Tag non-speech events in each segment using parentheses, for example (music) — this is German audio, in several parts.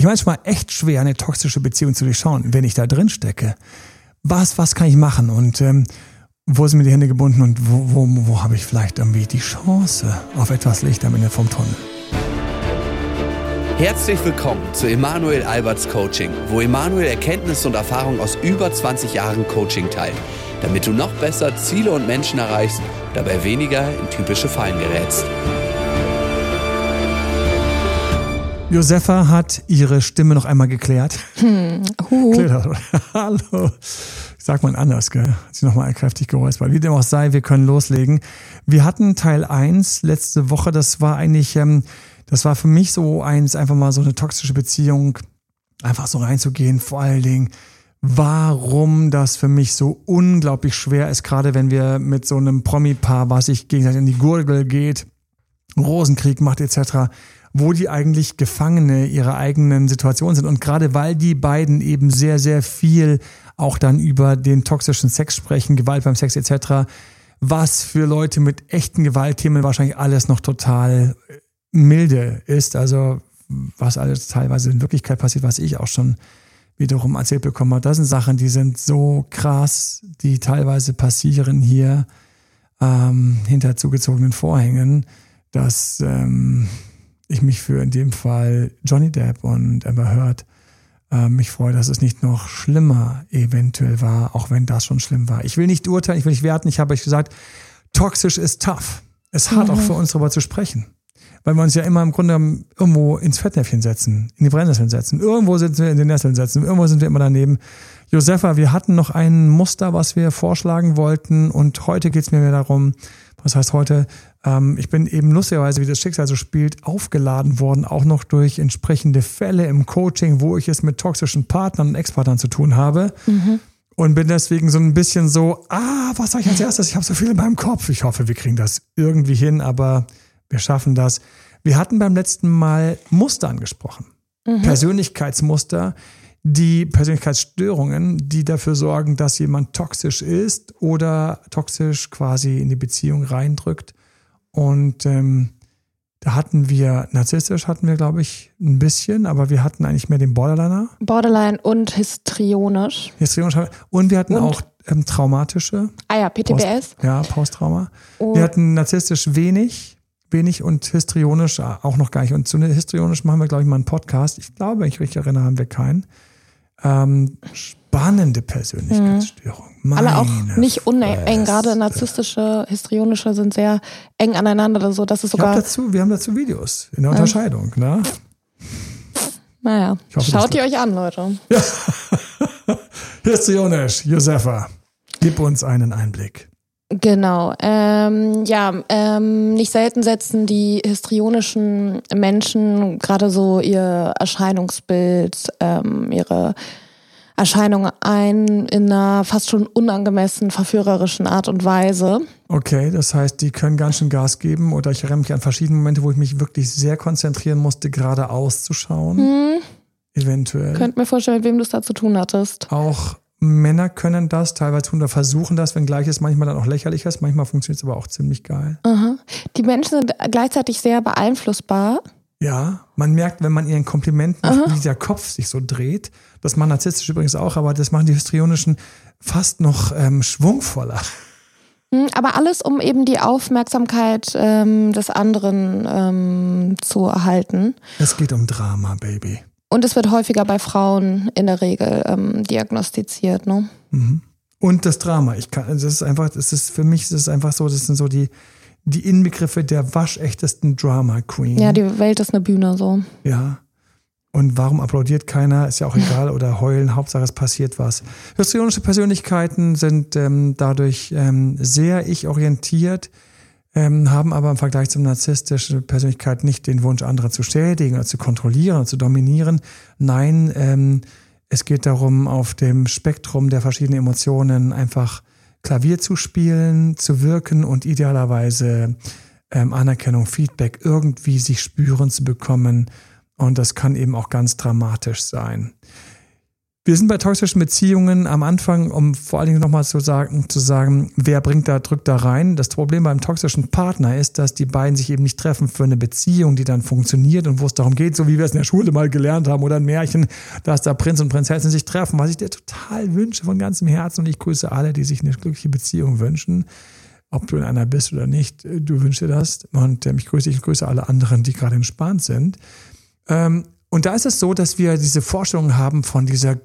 ich manchmal echt schwer, eine toxische Beziehung zu durchschauen, wenn ich da drin stecke. Was, was kann ich machen und ähm, wo sind mir die Hände gebunden und wo, wo, wo habe ich vielleicht irgendwie die Chance auf etwas Licht am Ende vom Tunnel? Herzlich willkommen zu Emanuel Alberts Coaching, wo Emanuel Erkenntnisse und Erfahrung aus über 20 Jahren Coaching teilt, damit du noch besser Ziele und Menschen erreichst, dabei weniger in typische Fallen gerätst. Josefa hat ihre Stimme noch einmal geklärt. Hm. Uh. (laughs) Hallo. Ich sag mal anders, gell? Hat sie nochmal kräftig geräuspert. Wie dem auch sei, wir können loslegen. Wir hatten Teil 1 letzte Woche. Das war eigentlich, ähm, das war für mich so eins, einfach mal so eine toxische Beziehung, einfach so reinzugehen. Vor allen Dingen, warum das für mich so unglaublich schwer ist, gerade wenn wir mit so einem Promi-Paar, was sich gegenseitig in die Gurgel geht, Rosenkrieg macht etc., wo die eigentlich Gefangene ihrer eigenen Situation sind. Und gerade weil die beiden eben sehr, sehr viel auch dann über den toxischen Sex sprechen, Gewalt beim Sex etc., was für Leute mit echten Gewaltthemen wahrscheinlich alles noch total milde ist. Also was alles teilweise in Wirklichkeit passiert, was ich auch schon wiederum erzählt bekommen habe. Das sind Sachen, die sind so krass, die teilweise passieren hier ähm, hinter zugezogenen Vorhängen, dass ähm, ich mich für in dem Fall Johnny Depp und Amber Heard äh, mich freue, dass es nicht noch schlimmer eventuell war, auch wenn das schon schlimm war. Ich will nicht urteilen, ich will nicht werten. Ich habe euch gesagt, toxisch ist tough. Es hart mhm. auch für uns darüber zu sprechen. Weil wir uns ja immer im Grunde irgendwo ins Fettnäpfchen setzen, in die Brennnesseln setzen. Irgendwo sind wir in den Nesseln setzen, irgendwo sind wir immer daneben. Josefa, wir hatten noch ein Muster, was wir vorschlagen wollten und heute geht es mir mehr darum, was heißt heute, ähm, ich bin eben lustigerweise, wie das Schicksal so spielt, aufgeladen worden, auch noch durch entsprechende Fälle im Coaching, wo ich es mit toxischen Partnern und Ex-Partnern zu tun habe. Mhm. Und bin deswegen so ein bisschen so, ah, was sage ich als erstes? Ich habe so viel in meinem Kopf. Ich hoffe, wir kriegen das irgendwie hin, aber wir schaffen das. Wir hatten beim letzten Mal Muster angesprochen. Mhm. Persönlichkeitsmuster, die Persönlichkeitsstörungen, die dafür sorgen, dass jemand toxisch ist oder toxisch quasi in die Beziehung reindrückt. Und ähm, da hatten wir, narzisstisch hatten wir, glaube ich, ein bisschen, aber wir hatten eigentlich mehr den Borderliner. Borderline und histrionisch. Histrionisch. Und wir hatten und? auch ähm, traumatische. Ah ja, PTBS. Post, ja, Posttrauma. Oh. Wir hatten narzisstisch wenig, wenig und histrionisch auch noch gar nicht. Und zu histrionisch machen wir, glaube ich, mal einen Podcast. Ich glaube, wenn ich richtig erinnere, haben wir keinen. Ähm, spannende Persönlichkeitsstörung. Mhm. Alle auch nicht uneng, gerade narzisstische, histrionische sind sehr eng aneinander. So, dass es sogar dazu, wir haben dazu Videos in der Unterscheidung. Ja. Ne? Naja, hoffe, schaut ihr euch an, Leute. (laughs) Ja. Histrionisch, Josefa, gib uns einen Einblick. Genau, ähm, ja, ähm, nicht selten setzen die histrionischen Menschen gerade so ihr Erscheinungsbild, ähm, ihre Erscheinung ein in einer fast schon unangemessen verführerischen Art und Weise. Okay, das heißt, die können ganz schön Gas geben oder ich erinnere mich an verschiedene Momente, wo ich mich wirklich sehr konzentrieren musste, gerade auszuschauen. Hm. Eventuell. Könnt mir vorstellen, mit wem du es da zu tun hattest. Auch Männer können das, teilweise tun oder versuchen das, wenngleich es manchmal dann auch lächerlich ist. Manchmal funktioniert es aber auch ziemlich geil. Aha. Die Menschen sind gleichzeitig sehr beeinflussbar. Ja, man merkt, wenn man ihren Kompliment macht, wie der Kopf sich so dreht. Das machen narzisstisch übrigens auch, aber das machen die histrionischen fast noch ähm, schwungvoller. Hm, aber alles, um eben die Aufmerksamkeit ähm, des anderen ähm, zu erhalten. Es geht um Drama, Baby. Und es wird häufiger bei Frauen in der Regel ähm, diagnostiziert, ne? Mhm. Und das Drama. Ich kann, das ist einfach, das ist für mich, das ist einfach so, das sind so die, die Inbegriffe der waschechtesten Drama Queen. Ja, die Welt ist eine Bühne, so. Ja. Und warum applaudiert keiner? Ist ja auch (laughs) egal. Oder heulen, Hauptsache es passiert was. Histrionische Persönlichkeiten sind ähm, dadurch ähm, sehr ich-orientiert ähm, haben aber im Vergleich zur narzisstischen Persönlichkeit nicht den Wunsch, andere zu schädigen oder zu kontrollieren oder zu dominieren. Nein, ähm, es geht darum, auf dem Spektrum der verschiedenen Emotionen einfach Klavier zu spielen, zu wirken und idealerweise ähm, Anerkennung, Feedback irgendwie sich spüren zu bekommen. Und das kann eben auch ganz dramatisch sein. Wir sind bei toxischen Beziehungen am Anfang, um vor allen Dingen nochmal zu sagen, zu sagen, wer bringt da, drückt da rein. Das Problem beim toxischen Partner ist, dass die beiden sich eben nicht treffen für eine Beziehung, die dann funktioniert und wo es darum geht, so wie wir es in der Schule mal gelernt haben oder ein Märchen, dass da Prinz und Prinzessin sich treffen, was ich dir total wünsche von ganzem Herzen und ich grüße alle, die sich eine glückliche Beziehung wünschen. Ob du in einer bist oder nicht, du wünschst dir das und ähm, ich grüße dich, ich grüße alle anderen, die gerade entspannt sind. Ähm, und da ist es so, dass wir diese Vorstellung haben von dieser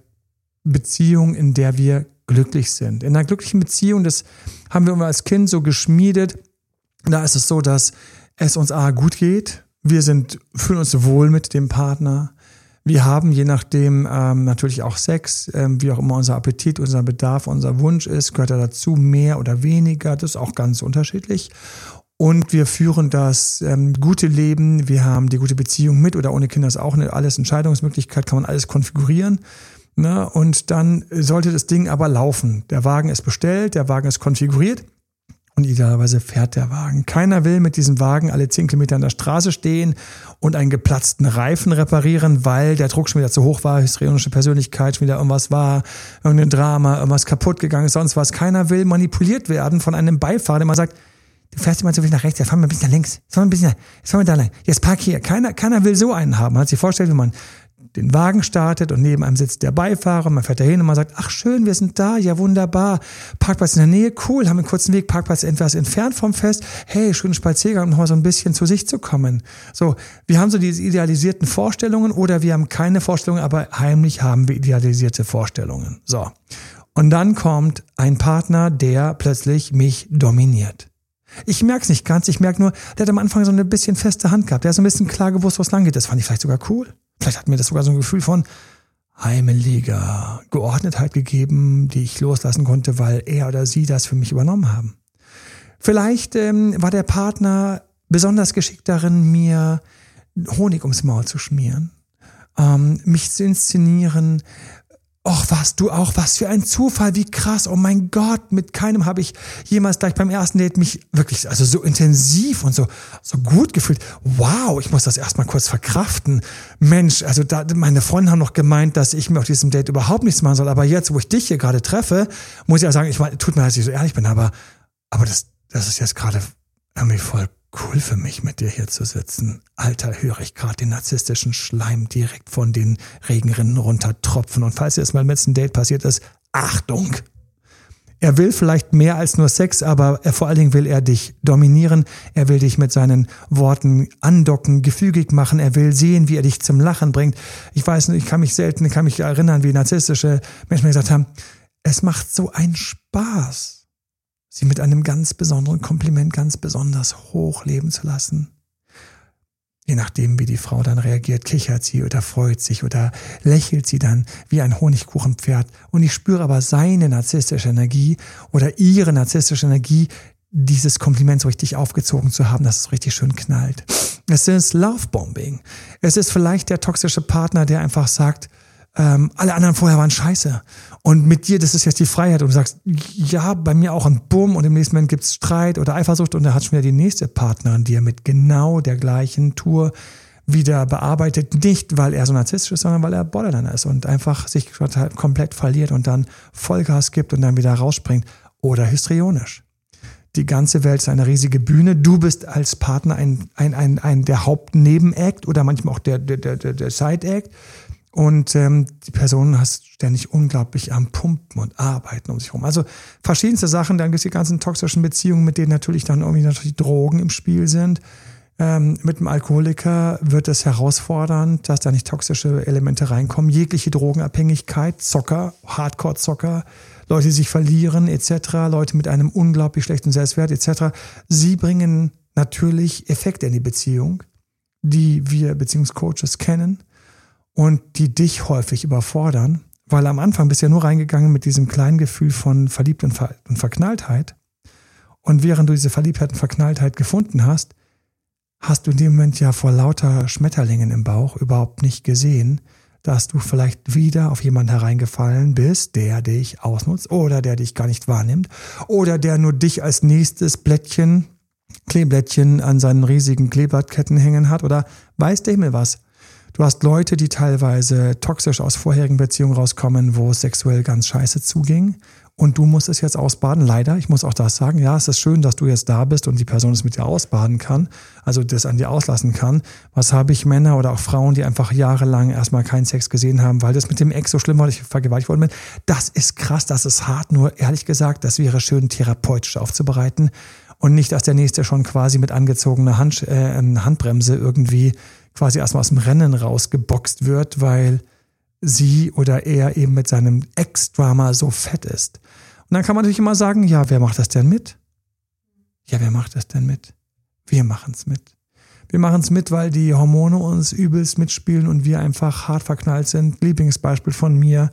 Beziehung, in der wir glücklich sind. In einer glücklichen Beziehung, das haben wir immer als Kind so geschmiedet. Da ist es so, dass es uns A gut geht. Wir sind, fühlen uns wohl mit dem Partner. Wir haben je nachdem ähm, natürlich auch Sex, ähm, wie auch immer unser Appetit, unser Bedarf, unser Wunsch ist, gehört er dazu, mehr oder weniger. Das ist auch ganz unterschiedlich. Und wir führen das ähm, gute Leben. Wir haben die gute Beziehung mit oder ohne Kinder ist auch eine alles Entscheidungsmöglichkeit, kann man alles konfigurieren. Ne? Und dann sollte das Ding aber laufen. Der Wagen ist bestellt, der Wagen ist konfiguriert und idealerweise fährt der Wagen. Keiner will mit diesem Wagen alle zehn Kilometer an der Straße stehen und einen geplatzten Reifen reparieren, weil der Druck schon wieder zu hoch war, histrionische Persönlichkeit, schon wieder irgendwas war, irgendein Drama, irgendwas kaputt gegangen ist, sonst was. Keiner will manipuliert werden von einem Beifahrer, der mal sagt, du fährst immer zu viel nach rechts, ja, fahr mal ein bisschen nach links, fahr mal ein bisschen, jetzt fahr mal da lang, jetzt park hier. Keiner, keiner will so einen haben. Man hat sich vorgestellt, wie man den Wagen startet und neben einem sitzt der Beifahrer, man fährt dahin und man sagt, ach schön, wir sind da, ja wunderbar, Parkplatz in der Nähe, cool, haben einen kurzen Weg, Parkplatz etwas entfernt vom Fest, hey, schönen Spaziergang, um nochmal so ein bisschen zu sich zu kommen. So, wir haben so diese idealisierten Vorstellungen oder wir haben keine Vorstellungen, aber heimlich haben wir idealisierte Vorstellungen. So. Und dann kommt ein Partner, der plötzlich mich dominiert. Ich merke es nicht ganz, ich merke nur, der hat am Anfang so ein bisschen feste Hand gehabt, der hat so ein bisschen klar gewusst, wo es lang geht. Das fand ich vielleicht sogar cool. Vielleicht hat mir das sogar so ein Gefühl von heimeliger Geordnetheit gegeben, die ich loslassen konnte, weil er oder sie das für mich übernommen haben. Vielleicht ähm, war der Partner besonders geschickt darin, mir Honig ums Maul zu schmieren, ähm, mich zu inszenieren, Och, was du auch, was für ein Zufall, wie krass. Oh mein Gott, mit keinem habe ich jemals gleich beim ersten Date mich wirklich, also so intensiv und so, so gut gefühlt. Wow, ich muss das erstmal kurz verkraften. Mensch, also da, meine Freunde haben noch gemeint, dass ich mir auf diesem Date überhaupt nichts machen soll. Aber jetzt, wo ich dich hier gerade treffe, muss ich auch sagen, ich meine, tut mir leid, dass ich so ehrlich bin, aber, aber das, das ist jetzt gerade irgendwie voll cool für mich, mit dir hier zu sitzen. Alter, höre ich gerade den narzisstischen Schleim direkt von den Regenrinnen runtertropfen. Und falls dir mal mit einem Date passiert ist, Achtung! Er will vielleicht mehr als nur Sex, aber er, vor allen Dingen will er dich dominieren. Er will dich mit seinen Worten andocken, gefügig machen. Er will sehen, wie er dich zum Lachen bringt. Ich weiß nicht, ich kann mich selten, kann mich erinnern, wie narzisstische Menschen mir gesagt haben, es macht so einen Spaß sie mit einem ganz besonderen Kompliment ganz besonders hoch leben zu lassen. Je nachdem, wie die Frau dann reagiert, kichert sie oder freut sich oder lächelt sie dann wie ein Honigkuchenpferd. Und ich spüre aber seine narzisstische Energie oder ihre narzisstische Energie, dieses Kompliment so richtig aufgezogen zu haben, dass es richtig schön knallt. Es ist Lovebombing. Es ist vielleicht der toxische Partner, der einfach sagt, ähm, alle anderen vorher waren scheiße. Und mit dir, das ist jetzt die Freiheit. Und du sagst, ja, bei mir auch ein Bumm und im nächsten Moment gibt's Streit oder Eifersucht und da hat schon wieder die nächste Partnerin, die er mit genau der gleichen Tour wieder bearbeitet. Nicht, weil er so narzisstisch ist, sondern weil er Borderliner ist und einfach sich komplett verliert und dann Vollgas gibt und dann wieder rausspringt. Oder histrionisch. Die ganze Welt ist eine riesige Bühne. Du bist als Partner ein, ein, ein, ein der Hauptnebenact oder manchmal auch der, der, der, der Side-Act. Und ähm, die Person hast ständig unglaublich am Pumpen und Arbeiten um sich herum. Also verschiedenste Sachen. Dann gibt es die ganzen toxischen Beziehungen, mit denen natürlich dann irgendwie natürlich Drogen im Spiel sind. Ähm, mit dem Alkoholiker wird es herausfordernd, dass da nicht toxische Elemente reinkommen. Jegliche Drogenabhängigkeit, Zocker, Hardcore-Zocker, Leute, die sich verlieren etc., Leute mit einem unglaublich schlechten Selbstwert etc., sie bringen natürlich Effekte in die Beziehung, die wir Beziehungscoaches kennen und die dich häufig überfordern, weil am Anfang bist du ja nur reingegangen mit diesem kleinen Gefühl von Verliebt und, Ver und Verknalltheit. Und während du diese Verliebtheit und Verknalltheit gefunden hast, hast du in dem Moment ja vor lauter Schmetterlingen im Bauch überhaupt nicht gesehen, dass du vielleicht wieder auf jemanden hereingefallen bist, der dich ausnutzt oder der dich gar nicht wahrnimmt oder der nur dich als nächstes Blättchen, Kleeblättchen an seinen riesigen Kleeblattketten hängen hat oder weiß der Himmel was. Du hast Leute, die teilweise toxisch aus vorherigen Beziehungen rauskommen, wo es sexuell ganz scheiße zuging. Und du musst es jetzt ausbaden. Leider, ich muss auch das sagen. Ja, es ist schön, dass du jetzt da bist und die Person es mit dir ausbaden kann, also das an dir auslassen kann. Was habe ich Männer oder auch Frauen, die einfach jahrelang erstmal keinen Sex gesehen haben, weil das mit dem Ex so schlimm war, dass ich vergewaltigt worden bin. Das ist krass, das ist hart. Nur ehrlich gesagt, das wäre schön therapeutisch aufzubereiten und nicht, dass der nächste schon quasi mit angezogener Hand, äh, Handbremse irgendwie quasi erstmal aus dem Rennen rausgeboxt wird, weil sie oder er eben mit seinem Ex-Drama so fett ist. Und dann kann man natürlich immer sagen, ja, wer macht das denn mit? Ja, wer macht das denn mit? Wir machen es mit. Wir machen es mit, weil die Hormone uns übelst mitspielen und wir einfach hart verknallt sind. Lieblingsbeispiel von mir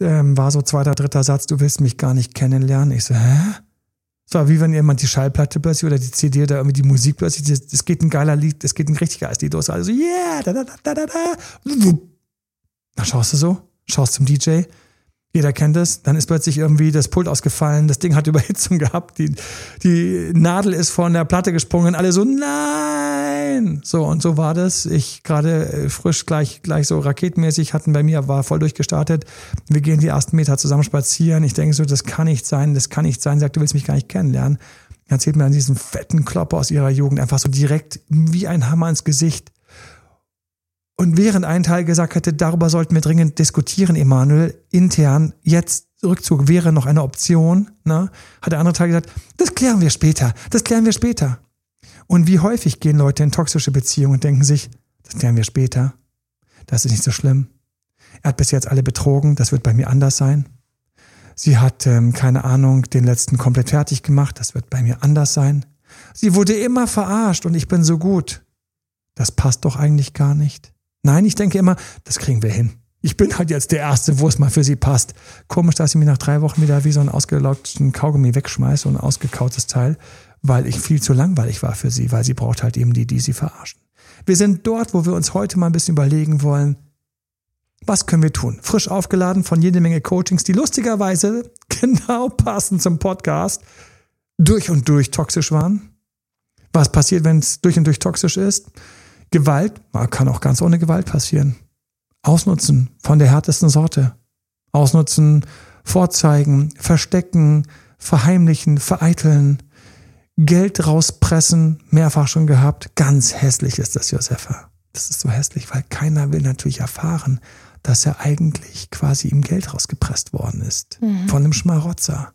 ähm, war so zweiter, dritter Satz, du willst mich gar nicht kennenlernen. Ich so, hä? War wie wenn jemand die Schallplatte plötzlich oder die CD oder irgendwie die Musik plötzlich, es geht ein geiler Lied, es geht ein richtig geiles Lied los. Also, yeah, da, da, da, da, da. Dann schaust du so, schaust zum DJ, jeder kennt es, dann ist plötzlich irgendwie das Pult ausgefallen, das Ding hat (laughs) Überhitzung gehabt, die, die Nadel ist von der Platte gesprungen, alle so, nein! So, und so war das. Ich gerade äh, frisch gleich, gleich so raketenmäßig hatten bei mir, war voll durchgestartet. Wir gehen die ersten Meter zusammen spazieren. Ich denke so, das kann nicht sein, das kann nicht sein. Sagt, du willst mich gar nicht kennenlernen. Erzählt mir an diesen fetten Klopper aus ihrer Jugend einfach so direkt wie ein Hammer ins Gesicht. Und während ein Teil gesagt hätte, darüber sollten wir dringend diskutieren, Emanuel, intern, jetzt Rückzug wäre noch eine Option, ne, hat der andere Teil gesagt, das klären wir später, das klären wir später. Und wie häufig gehen Leute in toxische Beziehungen und denken sich, das klären wir später, das ist nicht so schlimm. Er hat bis jetzt alle betrogen, das wird bei mir anders sein. Sie hat, ähm, keine Ahnung, den letzten komplett fertig gemacht, das wird bei mir anders sein. Sie wurde immer verarscht und ich bin so gut. Das passt doch eigentlich gar nicht. Nein, ich denke immer, das kriegen wir hin. Ich bin halt jetzt der Erste, wo es mal für sie passt. Komisch, dass ich mich nach drei Wochen wieder wie so einen ausgelaugten Kaugummi wegschmeiße und ein ausgekautes Teil, weil ich viel zu langweilig war für sie, weil sie braucht halt eben die, die sie verarschen. Wir sind dort, wo wir uns heute mal ein bisschen überlegen wollen, was können wir tun? Frisch aufgeladen von jede Menge Coachings, die lustigerweise (laughs) genau passend zum Podcast durch und durch toxisch waren. Was passiert, wenn es durch und durch toxisch ist? Gewalt kann auch ganz ohne Gewalt passieren. Ausnutzen von der härtesten Sorte. Ausnutzen, vorzeigen, verstecken, verheimlichen, vereiteln, Geld rauspressen, mehrfach schon gehabt. Ganz hässlich ist das, Josefa. Das ist so hässlich, weil keiner will natürlich erfahren, dass er eigentlich quasi ihm Geld rausgepresst worden ist. Mhm. Von einem Schmarotzer.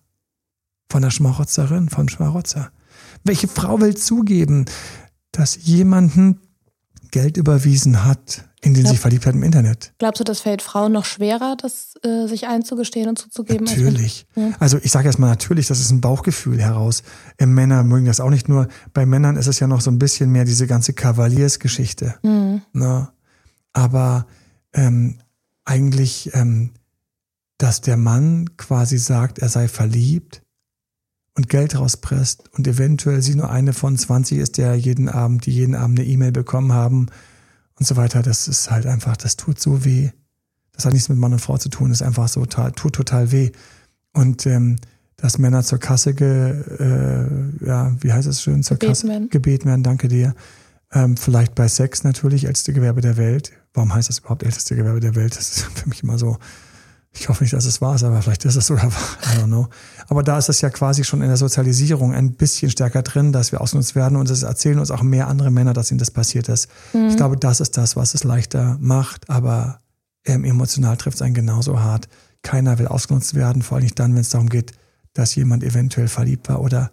Von der Schmarotzerin, von Schmarotzer. Welche Frau will zugeben, dass jemanden Geld überwiesen hat, in den Glaub, sie verliebt hat im Internet. Glaubst du, das fällt Frauen noch schwerer, das äh, sich einzugestehen und zuzugeben? Natürlich. Ja. Also ich sage erstmal natürlich, das ist ein Bauchgefühl heraus. Äh, Männer mögen das auch nicht nur. Bei Männern ist es ja noch so ein bisschen mehr diese ganze Kavaliersgeschichte. Mhm. Ne? Aber ähm, eigentlich, ähm, dass der Mann quasi sagt, er sei verliebt und Geld rauspresst und eventuell sie nur eine von 20 ist, der jeden Abend, die jeden Abend eine E-Mail bekommen haben und so weiter, das ist halt einfach, das tut so weh. Das hat nichts mit Mann und Frau zu tun, das ist einfach so, tut total weh. Und ähm, dass Männer zur Kasse, ge, äh, ja, wie heißt es schön, zur gebeten Kasse werden. gebeten werden, danke dir. Ähm, vielleicht bei Sex natürlich, älteste Gewerbe der Welt. Warum heißt das überhaupt älteste Gewerbe der Welt? Das ist (laughs) für mich immer so, ich hoffe nicht, dass es wahr ist, aber vielleicht ist es sogar wahr. I don't know. Aber da ist es ja quasi schon in der Sozialisierung ein bisschen stärker drin, dass wir ausgenutzt werden und es erzählen uns auch mehr andere Männer, dass ihnen das passiert ist. Mhm. Ich glaube, das ist das, was es leichter macht, aber ähm, emotional trifft es einen genauso hart. Keiner will ausgenutzt werden, vor allem nicht dann, wenn es darum geht, dass jemand eventuell verliebt war oder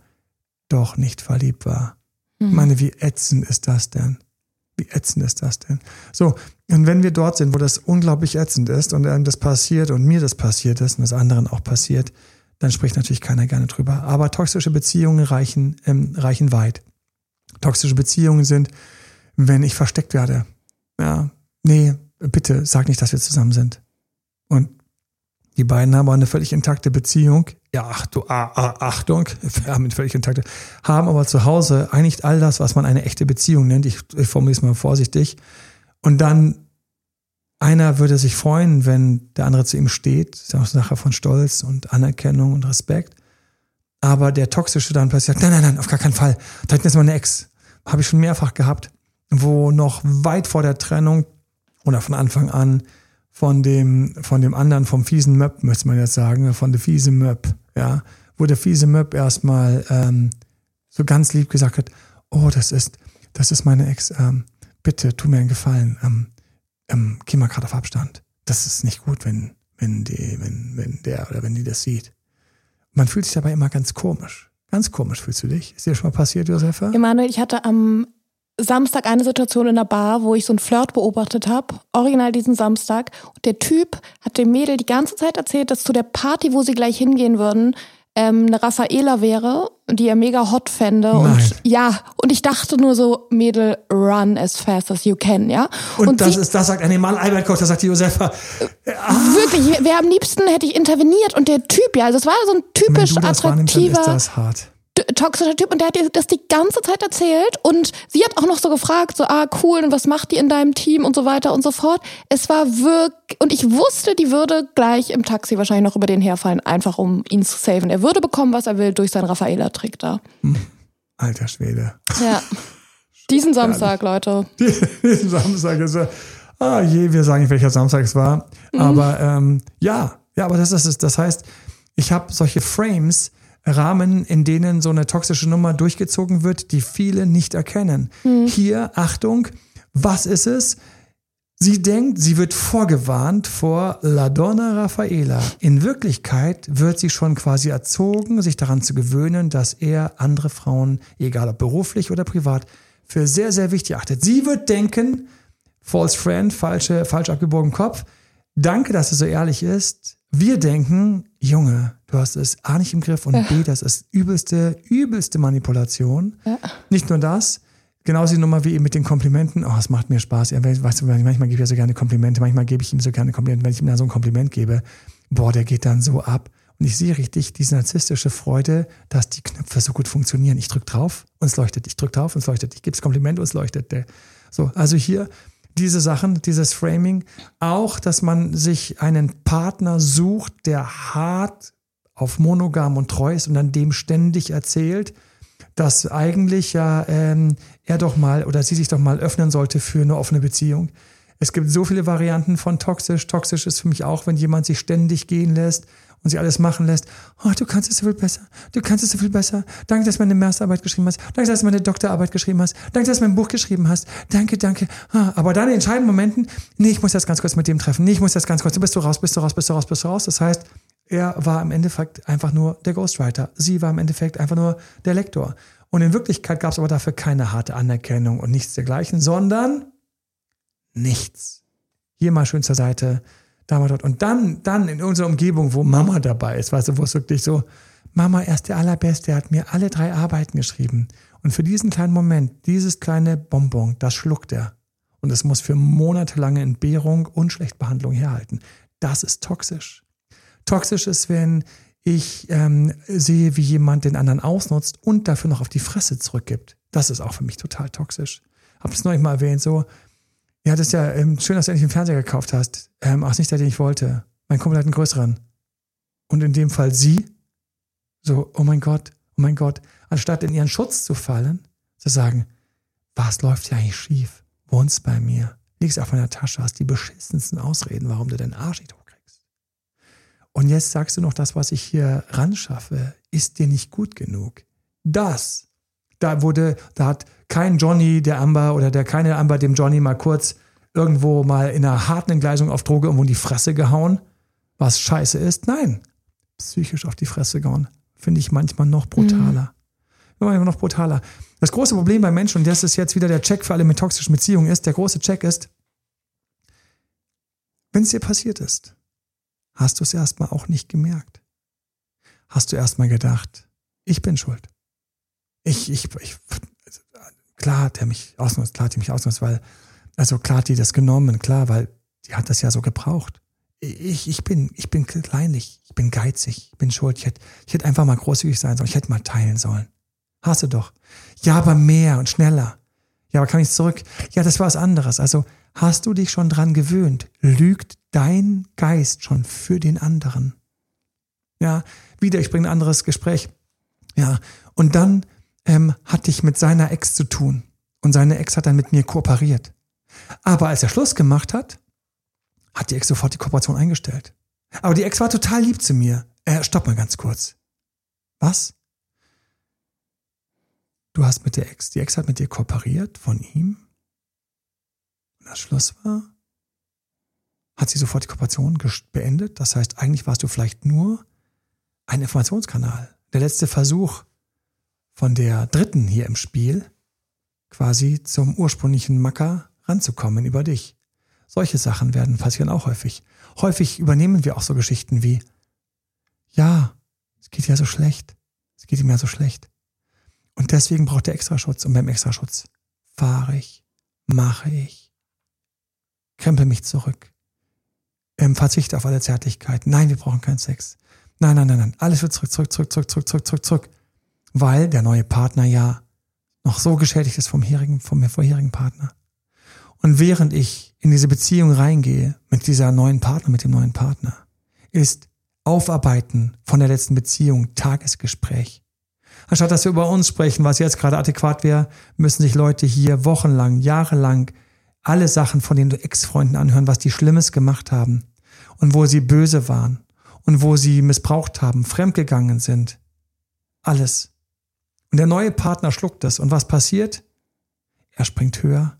doch nicht verliebt war. Mhm. Ich meine, wie ätzend ist das denn? Wie ätzend ist das denn? So, und wenn wir dort sind, wo das unglaublich ätzend ist und einem das passiert und mir das passiert ist und das anderen auch passiert, dann spricht natürlich keiner gerne drüber. Aber toxische Beziehungen reichen, ähm, reichen weit. Toxische Beziehungen sind, wenn ich versteckt werde. Ja, nee, bitte sag nicht, dass wir zusammen sind. Und die beiden haben eine völlig intakte Beziehung. Ja, ach, du, ah, ah, Achtung, (laughs) wir haben eine völlig intakte, haben aber zu Hause eigentlich all das, was man eine echte Beziehung nennt. Ich, ich formuliere es mal vorsichtig und dann einer würde sich freuen, wenn der andere zu ihm steht. Das ist auch eine Sache von Stolz und Anerkennung und Respekt. Aber der Toxische dann plötzlich sagt, nein, nein, nein, auf gar keinen Fall. Da ist meine Ex. Habe ich schon mehrfach gehabt, wo noch weit vor der Trennung oder von Anfang an von dem, von dem anderen, vom fiesen Möb, müsste man jetzt sagen, von der fiesen Möb, ja, wo der fiese Möb erstmal ähm, so ganz lieb gesagt hat, oh, das ist, das ist meine Ex, ähm, bitte, tu mir einen Gefallen, ähm, ähm, geh mal gerade auf Abstand. Das ist nicht gut, wenn, wenn die, wenn, wenn der oder wenn die das sieht. Man fühlt sich dabei immer ganz komisch. Ganz komisch fühlst du dich. Ist dir schon mal passiert, Josefa? Emanuel, ich hatte am Samstag eine Situation in der Bar, wo ich so einen Flirt beobachtet habe, original diesen Samstag. Und der Typ hat dem Mädel die ganze Zeit erzählt, dass zu der Party, wo sie gleich hingehen würden, ähm, eine Raffaela wäre, die er mega hot fände. Nein. Und ja, und ich dachte nur so, Mädel, run as fast as you can, ja. Und, das sie- ist, das sagt ein Mann Albert Koch, das sagt die Josefa. Wirklich, wer am liebsten hätte ich interveniert und der Typ, ja, also es war so ein Wenn typisch du das wahrnimmst, dann ist attraktiver, das hart. Toxischer Typ und der hat ihr das die ganze Zeit erzählt und sie hat auch noch so gefragt, so, ah, cool, und was macht die in deinem Team und so weiter und so fort. Es war wirklich, und ich wusste, die würde gleich im Taxi wahrscheinlich noch über den herfallen, einfach um ihn zu saven. Er würde bekommen, was er will durch seinen Raffaela-Trick da. Alter Schwede. Ja. (laughs) Diesen Samstag, Leute. (laughs) Diesen Samstag ist er. Ah je, wir sagen nicht, welcher Samstag es war. Aber ähm, ja, ja, aber das ist es. Das heißt, ich habe solche Frames, Rahmen, in denen so eine toxische Nummer durchgezogen wird, die viele nicht erkennen. Hier, Achtung, was ist es? Sie denkt, sie wird vorgewarnt vor La Donna Raffaela. In Wirklichkeit wird sie schon quasi erzogen, sich daran zu gewöhnen, dass er andere Frauen, egal ob beruflich oder privat, für sehr, sehr wichtig achtet. Sie wird denken, false friend, falsche, falsch abgebogen Kopf. Danke, dass es so ehrlich ist. Wir denken, Junge, du hast es A nicht im Griff und B, das ist übelste, übelste Manipulation. Nicht nur das, genauso die Nummer wie eben mit den Komplimenten. Oh, es macht mir Spaß. Ja, weißt du, manchmal gebe ich ja so gerne Komplimente, manchmal gebe ich ihm so gerne Komplimente. Wenn ich ihm da so ein Kompliment gebe, boah, der geht dann so ab. Und ich sehe richtig diese narzisstische Freude, dass die Knöpfe so gut funktionieren. Ich drücke drauf und es leuchtet. Ich drücke drauf und es leuchtet. Ich gebe das Kompliment und es leuchtet. So, also hier diese Sachen, dieses Framing. Auch, dass man sich einen Partner sucht, der hart auf monogam und treu ist und dann dem ständig erzählt, dass eigentlich ja ähm, er doch mal oder sie sich doch mal öffnen sollte für eine offene Beziehung. Es gibt so viele Varianten von toxisch. Toxisch ist für mich auch, wenn jemand sich ständig gehen lässt und sie alles machen lässt. Oh, du kannst es so viel besser. Du kannst es so viel besser. Danke, dass du meine Masterarbeit geschrieben hast. Danke, dass du meine Doktorarbeit geschrieben hast. Danke, dass du mein Buch geschrieben hast. Danke, danke. Ah, aber dann in entscheidenden Momenten, nee, ich muss jetzt ganz kurz mit dem treffen. Nee, ich muss jetzt ganz kurz. Du bist du raus, bist du raus, bist du raus, bist du raus. Das heißt, er war im Endeffekt einfach nur der Ghostwriter. Sie war im Endeffekt einfach nur der Lektor. Und in Wirklichkeit gab es aber dafür keine harte Anerkennung und nichts dergleichen, sondern nichts. Hier mal schön zur Seite, da dort. Und dann, dann in unserer Umgebung, wo Mama dabei ist, weißt du, wo es wirklich so, Mama, er ist der Allerbeste, er hat mir alle drei Arbeiten geschrieben. Und für diesen kleinen Moment, dieses kleine Bonbon, das schluckt er. Und es muss für monatelange Entbehrung und Schlechtbehandlung herhalten. Das ist toxisch. Toxisch ist, wenn ich ähm, sehe, wie jemand den anderen ausnutzt und dafür noch auf die Fresse zurückgibt. Das ist auch für mich total toxisch. Hab das neulich mal erwähnt, so, ja, das ist ja ähm, schön, dass du endlich einen Fernseher gekauft hast. Ähm, ach, nicht der, den ich wollte. Mein Kumpel hat einen größeren. Und in dem Fall sie, so, oh mein Gott, oh mein Gott, anstatt in ihren Schutz zu fallen, zu sagen, was läuft hier eigentlich schief? Wohnst bei mir, liegst auf meiner Tasche, hast die beschissensten Ausreden, warum du deinen Arsch nicht hochkriegst. Und jetzt sagst du noch, das, was ich hier ran schaffe, ist dir nicht gut genug. Das, da wurde, da hat kein Johnny der Amber oder der keine Amber dem Johnny mal kurz irgendwo mal in einer harten Entgleisung auf Droge irgendwo in die Fresse gehauen, was scheiße ist. Nein, psychisch auf die Fresse gehauen. Finde ich manchmal noch brutaler. Manchmal noch brutaler. Das große Problem bei Menschen, und das ist jetzt wieder der Check für alle mit toxischen Beziehungen, ist, der große Check ist, wenn es dir passiert ist, hast du es erstmal auch nicht gemerkt. Hast du erstmal gedacht, ich bin schuld. Ich, ich, ich, klar hat er mich ausgenutzt, klar hat die mich ausgenutzt, weil, also klar hat die das genommen, klar, weil die hat das ja so gebraucht. Ich, ich bin, ich bin kleinlich, ich bin geizig, ich bin schuld. Ich hätte, ich hätte einfach mal großzügig sein sollen, ich hätte mal teilen sollen. Hast du doch. Ja, aber mehr und schneller. Ja, aber kann ich zurück? Ja, das war was anderes. Also hast du dich schon dran gewöhnt? Lügt dein Geist schon für den anderen? Ja, wieder, ich bringe ein anderes Gespräch. Ja, und dann ähm, hatte ich mit seiner Ex zu tun. Und seine Ex hat dann mit mir kooperiert. Aber als er Schluss gemacht hat, hat die Ex sofort die Kooperation eingestellt. Aber die Ex war total lieb zu mir. Äh, stopp mal ganz kurz. Was? Du hast mit der Ex, die Ex hat mit dir kooperiert von ihm? Und als Schluss war, hat sie sofort die Kooperation beendet. Das heißt, eigentlich warst du vielleicht nur ein Informationskanal. Der letzte Versuch von der dritten hier im Spiel, quasi zum ursprünglichen Macker ranzukommen über dich. Solche Sachen werden passieren auch häufig. Häufig übernehmen wir auch so Geschichten wie, ja, es geht ja so schlecht. Es geht ihm ja so schlecht. Und deswegen braucht er Extraschutz. Und beim Extraschutz fahre ich, mache ich, krempel mich zurück, ähm, verzichte auf alle Zärtlichkeit. Nein, wir brauchen keinen Sex. Nein, nein, nein, nein. Alles wird zurück, zurück, zurück, zurück, zurück, zurück, zurück, zurück. Weil der neue Partner ja noch so geschädigt ist vom, vorherigen, vom vorherigen Partner. Und während ich in diese Beziehung reingehe mit dieser neuen Partner, mit dem neuen Partner, ist Aufarbeiten von der letzten Beziehung Tagesgespräch. Anstatt dass wir über uns sprechen, was jetzt gerade adäquat wäre, müssen sich Leute hier wochenlang, jahrelang alle Sachen von den Ex-Freunden anhören, was die Schlimmes gemacht haben und wo sie böse waren und wo sie missbraucht haben, fremdgegangen sind. Alles. Und der neue Partner schluckt das. Und was passiert? Er springt höher,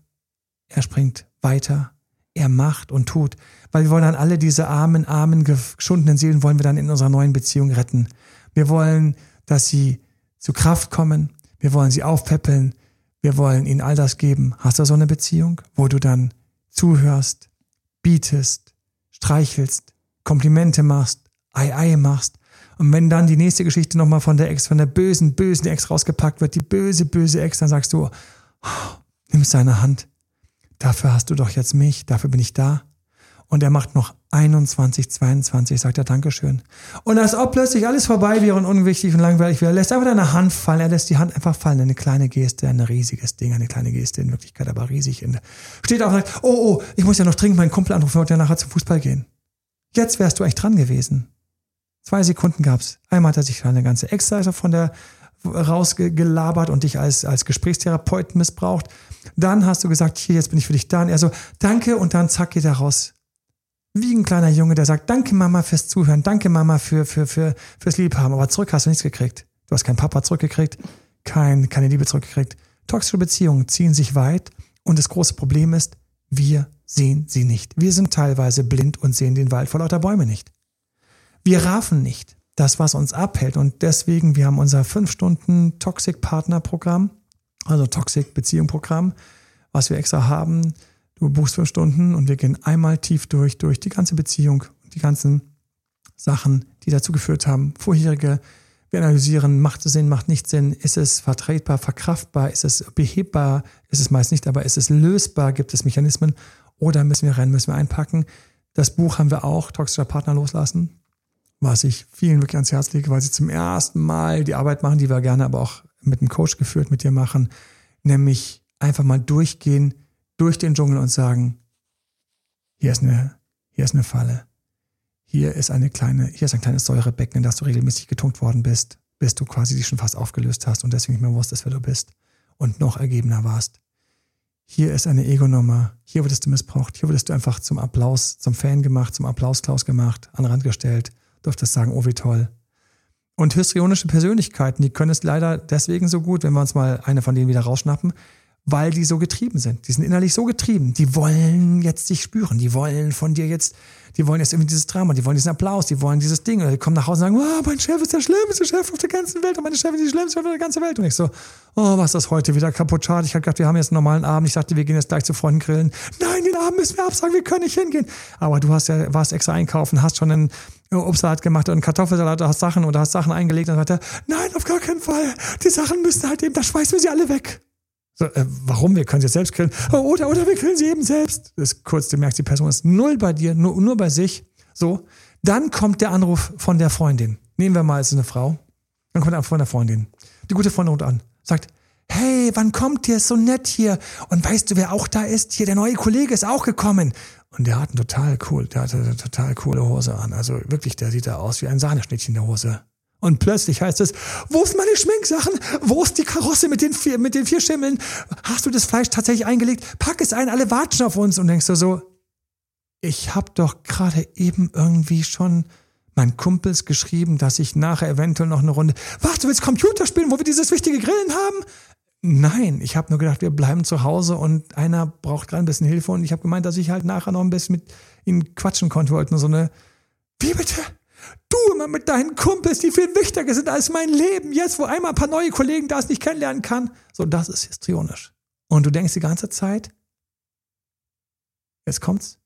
er springt weiter, er macht und tut. Weil wir wollen dann alle diese armen, armen, geschundenen Seelen wollen wir dann in unserer neuen Beziehung retten. Wir wollen, dass sie zu Kraft kommen. Wir wollen sie aufpäppeln. Wir wollen ihnen all das geben. Hast du so eine Beziehung, wo du dann zuhörst, bietest, streichelst, Komplimente machst, Ei Ei machst. Und wenn dann die nächste Geschichte nochmal von der Ex, von der bösen, bösen Ex rausgepackt wird, die böse, böse Ex, dann sagst du, oh, nimm seine Hand. Dafür hast du doch jetzt mich, dafür bin ich da. Und er macht noch 21, 22, sagt er Dankeschön. Und als ob plötzlich alles vorbei wäre und unwichtig und langweilig wäre, lässt einfach deine Hand fallen. Er lässt die Hand einfach fallen. Eine kleine Geste, ein riesiges Ding, eine kleine Geste, in Wirklichkeit aber riesig. Steht auch und sagt, oh, oh, ich muss ja noch dringend meinen Kumpel anrufen und nachher zum Fußball gehen. Jetzt wärst du echt dran gewesen. Zwei Sekunden gab's. Einmal hat er sich eine ganze Extra von der rausgelabert und dich als, als Gesprächstherapeut missbraucht. Dann hast du gesagt, hier, jetzt bin ich für dich da. Und er so, danke, und dann zack, geht er raus. Wie ein kleiner Junge, der sagt, danke Mama fürs Zuhören, danke Mama für, für, für, fürs Liebhaben, aber zurück hast du nichts gekriegt. Du hast keinen Papa zurückgekriegt, kein, keine Liebe zurückgekriegt. Toxische Beziehungen ziehen sich weit und das große Problem ist, wir sehen sie nicht. Wir sind teilweise blind und sehen den Wald vor lauter Bäume nicht. Wir raffen nicht das, was uns abhält. Und deswegen, wir haben unser 5 Stunden Toxic Partner Programm, also Toxic Beziehung Programm, was wir extra haben. Du buchst fünf Stunden und wir gehen einmal tief durch, durch die ganze Beziehung, die ganzen Sachen, die dazu geführt haben, vorherige. Wir analysieren, macht es Sinn, macht nicht Sinn, ist es vertretbar, verkraftbar, ist es behebbar, ist es meist nicht, aber ist es lösbar, gibt es Mechanismen oder müssen wir rein, müssen wir einpacken. Das Buch haben wir auch, Toxischer Partner loslassen, was ich vielen wirklich ans Herz lege, weil sie zum ersten Mal die Arbeit machen, die wir gerne aber auch mit einem Coach geführt mit dir machen, nämlich einfach mal durchgehen durch den Dschungel und sagen, hier ist eine, hier ist eine Falle. Hier ist eine kleine, hier ist ein kleines Säurebecken, in das du regelmäßig getunkt worden bist, bis du quasi dich schon fast aufgelöst hast und deswegen nicht mehr wusstest, wer du bist und noch ergebener warst. Hier ist eine Ego-Nummer. Hier wurdest du missbraucht. Hier wurdest du einfach zum Applaus, zum Fan gemacht, zum Applausklaus gemacht, an den Rand gestellt durftest sagen, oh wie toll. Und histrionische Persönlichkeiten, die können es leider deswegen so gut, wenn wir uns mal eine von denen wieder rausschnappen, weil die so getrieben sind. Die sind innerlich so getrieben. Die wollen jetzt dich spüren. Die wollen von dir jetzt, die wollen jetzt irgendwie dieses Drama, die wollen diesen Applaus, die wollen dieses Ding. Oder die kommen nach Hause und sagen, oh, mein Chef ist der schlimmste Chef auf der ganzen Welt und meine Chefin ist die schlimmste Chef auf der ganzen Welt. Und ich so, oh, was ist das heute wieder kaputt? Schade. Ich habe gedacht, wir haben jetzt einen normalen Abend. Ich dachte, wir gehen jetzt gleich zu Freunden grillen. Nein, den Abend müssen wir absagen, wir können nicht hingehen. Aber du hast ja, warst extra einkaufen, hast schon einen Obstsalat gemacht und Kartoffelsalat, du hast Sachen oder hast Sachen eingelegt und dann sagt er, nein, auf gar keinen Fall. Die Sachen müssen halt eben, da schmeißen wir sie alle weg. So, äh, warum? Wir können sie jetzt selbst grillen. Oder, oder wir grillen sie eben selbst. Das ist kurz, du merkst, die Person ist null bei dir, nur, nur bei sich. So. Dann kommt der Anruf von der Freundin. Nehmen wir mal, es ist eine Frau. Dann kommt der Anruf von der Freundin. Die gute Freundin ruft an. Sagt, hey, wann kommt ihr? Ist so nett hier. Und weißt du, wer auch da ist? Hier, der neue Kollege ist auch gekommen. Und der hat einen total cool, der hatte eine total coole Hose an. Also wirklich, der sieht da aus wie ein Sahneschnittchen in der Hose. Und plötzlich heißt es, wo ist meine Schminksachen? Wo ist die Karosse mit den vier, mit den vier Schimmeln? Hast du das Fleisch tatsächlich eingelegt? Pack es ein, alle watschen auf uns. Und denkst du so, ich habe doch gerade eben irgendwie schon meinen Kumpels geschrieben, dass ich nachher eventuell noch eine Runde. Was, du willst Computer spielen, wo wir dieses wichtige Grillen haben? Nein, ich habe nur gedacht, wir bleiben zu Hause und einer braucht gerade ein bisschen Hilfe und ich habe gemeint, dass ich halt nachher noch ein bisschen mit ihnen quatschen konnte. wollten so eine, wie bitte? Du immer mit deinen Kumpels, die viel wichtiger sind als mein Leben, jetzt wo einmal ein paar neue Kollegen das nicht kennenlernen kann. So, das ist histrionisch. Und du denkst die ganze Zeit, jetzt kommt's,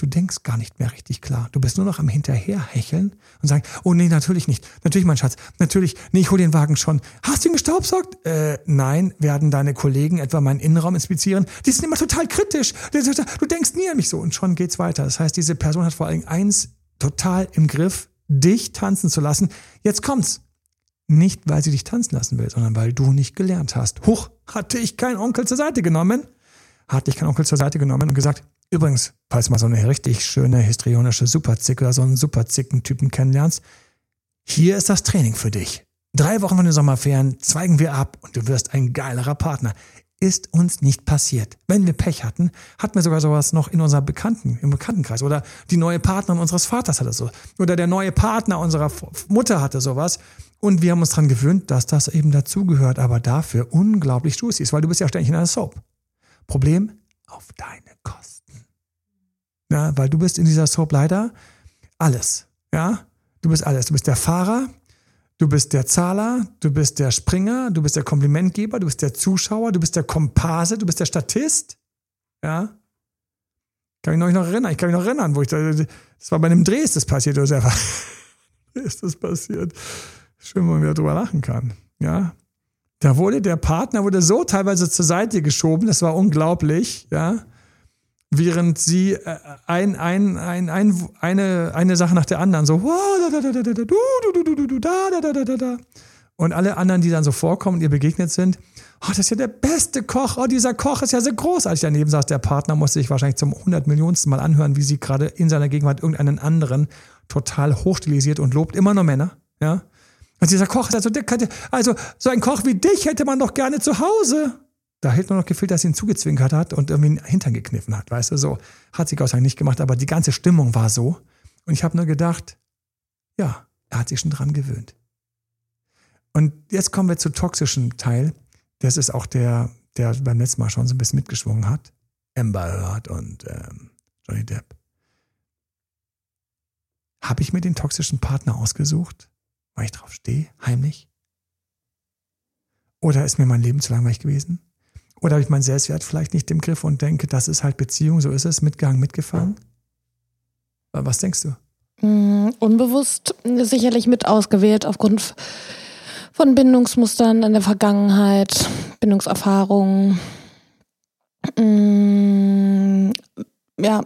Du denkst gar nicht mehr richtig klar. Du bist nur noch am Hinterherhecheln und sagen, oh nee, natürlich nicht. Natürlich, mein Schatz. Natürlich, nee, ich hol den Wagen schon. Hast du ihn gestaubsaugt? Äh, nein. Werden deine Kollegen etwa meinen Innenraum inspizieren? Die sind immer total kritisch. Du denkst nie an mich so. Und schon geht's weiter. Das heißt, diese Person hat vor allem eins total im Griff, dich tanzen zu lassen. Jetzt kommt's. Nicht, weil sie dich tanzen lassen will, sondern weil du nicht gelernt hast. Huch, hatte ich keinen Onkel zur Seite genommen? Hatte ich keinen Onkel zur Seite genommen und gesagt, Übrigens, falls mal so eine richtig schöne histrionische Superzick oder so einen Superzicken-Typen kennenlernst, hier ist das Training für dich. Drei Wochen von den Sommerferien zweigen wir ab und du wirst ein geilerer Partner. Ist uns nicht passiert. Wenn wir Pech hatten, hatten wir sogar sowas noch in unserer Bekannten, im Bekanntenkreis. Oder die neue Partnerin unseres Vaters hatte so. Oder der neue Partner unserer Mutter hatte sowas. Und wir haben uns daran gewöhnt, dass das eben dazugehört, aber dafür unglaublich juicy ist, weil du bist ja ständig in einer Soap. Problem auf deine Kosten. Ja, weil du bist in dieser Soap leider alles. Ja, du bist alles. Du bist der Fahrer, du bist der Zahler, du bist der Springer, du bist der Komplimentgeber, du bist der Zuschauer, du bist der Komparse, du bist der Statist. Ja. Kann ich mich noch erinnern? Ich kann mich noch erinnern, wo ich da, das war bei einem Dreh ist das passiert, oder selber. (laughs) ist das passiert. Schön, wenn man wieder drüber lachen kann. Ja. Da wurde der Partner wurde so teilweise zur Seite geschoben, das war unglaublich, ja während sie äh, ein, ein, ein, ein, eine, eine Sache nach der anderen so und alle anderen, die dann so vorkommen und ihr begegnet sind, oh, das ist ja der beste Koch, oh, dieser Koch ist ja so großartig. Daneben saß der Partner, musste sich wahrscheinlich zum 100 Millionsten Mal anhören, wie sie gerade in seiner Gegenwart irgendeinen anderen total hochstilisiert und lobt immer nur Männer, ja. Und dieser Koch ist also, also so ein Koch wie dich hätte man doch gerne zu Hause. Da hätte nur noch gefehlt, dass sie ihn zugezwinkert hat und irgendwie den Hintern gekniffen hat, weißt du, so. Hat sie Gott sei Dank nicht gemacht, aber die ganze Stimmung war so. Und ich habe nur gedacht, ja, er hat sich schon dran gewöhnt. Und jetzt kommen wir zu toxischen Teil. Das ist auch der, der beim letzten Mal schon so ein bisschen mitgeschwungen hat. Amber Heard und ähm, Johnny Depp. Habe ich mir den toxischen Partner ausgesucht, weil ich drauf stehe, heimlich? Oder ist mir mein Leben zu langweilig gewesen? Oder habe ich meinen Selbstwert vielleicht nicht im Griff und denke, das ist halt Beziehung, so ist es, mitgehangen, mitgefangen? Was denkst du? Mm, unbewusst sicherlich mit ausgewählt aufgrund von Bindungsmustern in der Vergangenheit, Bindungserfahrungen. Mm, ja,